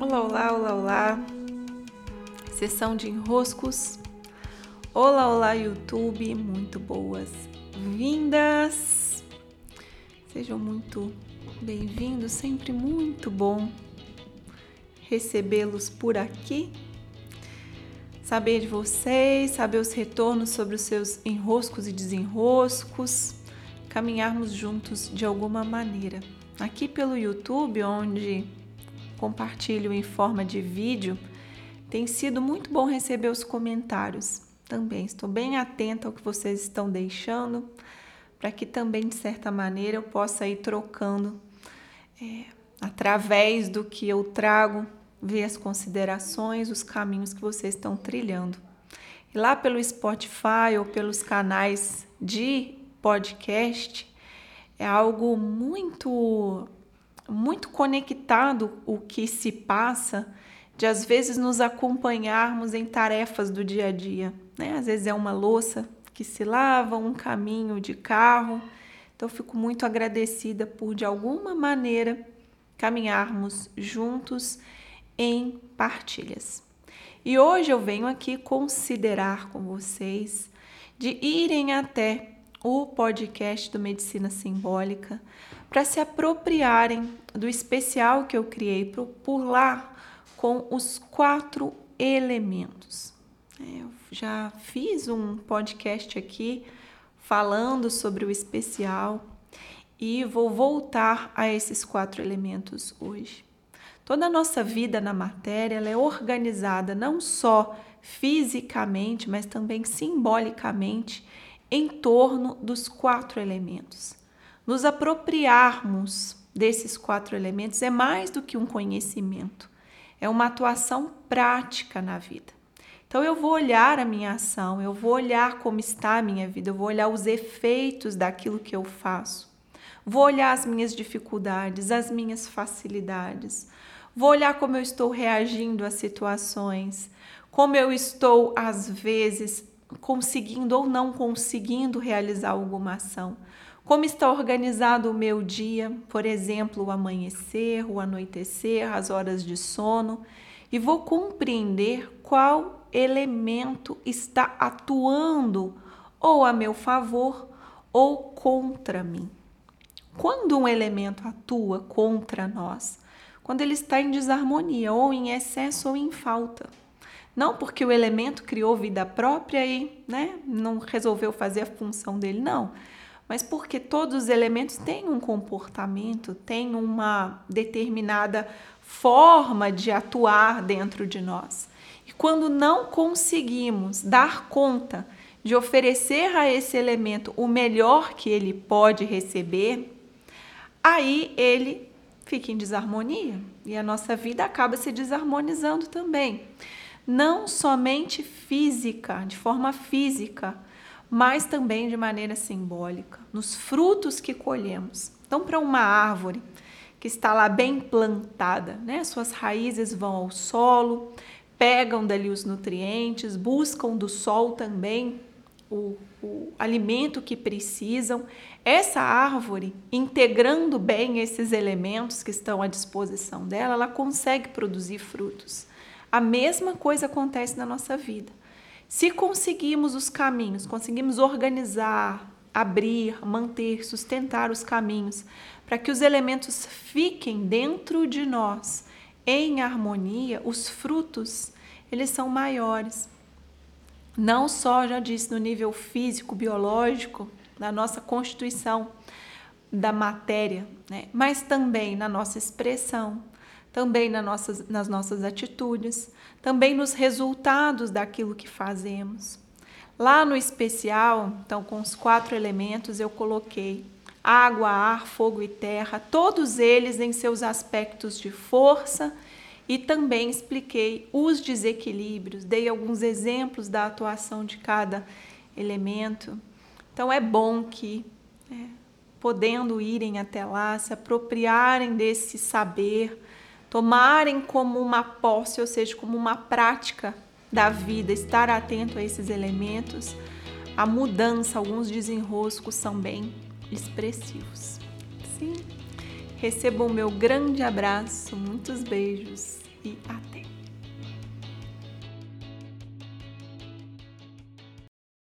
Olá, olá, olá, olá. Sessão de enroscos. Olá, olá, YouTube. Muito boas-vindas. Sejam muito bem-vindos. Sempre muito bom recebê-los por aqui. Saber de vocês, saber os retornos sobre os seus enroscos e desenroscos. Caminharmos juntos de alguma maneira. Aqui pelo YouTube, onde compartilho em forma de vídeo, tem sido muito bom receber os comentários também. Estou bem atenta ao que vocês estão deixando, para que também, de certa maneira, eu possa ir trocando é, através do que eu trago, ver as considerações, os caminhos que vocês estão trilhando. E lá pelo Spotify ou pelos canais de podcast, é algo muito muito conectado o que se passa, de às vezes nos acompanharmos em tarefas do dia a dia. Né? Às vezes é uma louça que se lava, um caminho de carro. Então, fico muito agradecida por, de alguma maneira, caminharmos juntos em partilhas. E hoje eu venho aqui considerar com vocês de irem até o podcast do Medicina Simbólica para se apropriarem do especial que eu criei por, por lá com os quatro elementos. É, eu já fiz um podcast aqui falando sobre o especial e vou voltar a esses quatro elementos hoje. Toda a nossa vida na matéria ela é organizada não só fisicamente, mas também simbolicamente em torno dos quatro elementos nos apropriarmos desses quatro elementos é mais do que um conhecimento, é uma atuação prática na vida. Então eu vou olhar a minha ação, eu vou olhar como está a minha vida, eu vou olhar os efeitos daquilo que eu faço. Vou olhar as minhas dificuldades, as minhas facilidades. Vou olhar como eu estou reagindo às situações, como eu estou às vezes conseguindo ou não conseguindo realizar alguma ação como está organizado o meu dia, por exemplo, o amanhecer, o anoitecer, as horas de sono, e vou compreender qual elemento está atuando ou a meu favor ou contra mim. Quando um elemento atua contra nós, quando ele está em desarmonia, ou em excesso ou em falta. Não porque o elemento criou vida própria e né, não resolveu fazer a função dele, não mas porque todos os elementos têm um comportamento, têm uma determinada forma de atuar dentro de nós. E quando não conseguimos dar conta de oferecer a esse elemento o melhor que ele pode receber, aí ele fica em desarmonia e a nossa vida acaba se desarmonizando também. Não somente física, de forma física, mas também de maneira simbólica, nos frutos que colhemos. Então, para uma árvore que está lá bem plantada, né? Suas raízes vão ao solo, pegam dali os nutrientes, buscam do sol também o, o alimento que precisam. Essa árvore, integrando bem esses elementos que estão à disposição dela, ela consegue produzir frutos. A mesma coisa acontece na nossa vida. Se conseguimos os caminhos, conseguimos organizar, abrir, manter, sustentar os caminhos, para que os elementos fiquem dentro de nós em harmonia, os frutos, eles são maiores. Não só, já disse, no nível físico, biológico, da nossa constituição, da matéria, né? mas também na nossa expressão, também nas nossas, nas nossas atitudes, também nos resultados daquilo que fazemos. Lá no especial, então com os quatro elementos, eu coloquei água, ar, fogo e terra, todos eles em seus aspectos de força e também expliquei os desequilíbrios, dei alguns exemplos da atuação de cada elemento. Então é bom que, é, podendo irem até lá, se apropriarem desse saber, tomarem como uma posse, ou seja, como uma prática da vida, estar atento a esses elementos, a mudança, alguns desenroscos são bem expressivos. Sim. Receba o meu grande abraço, muitos beijos e até!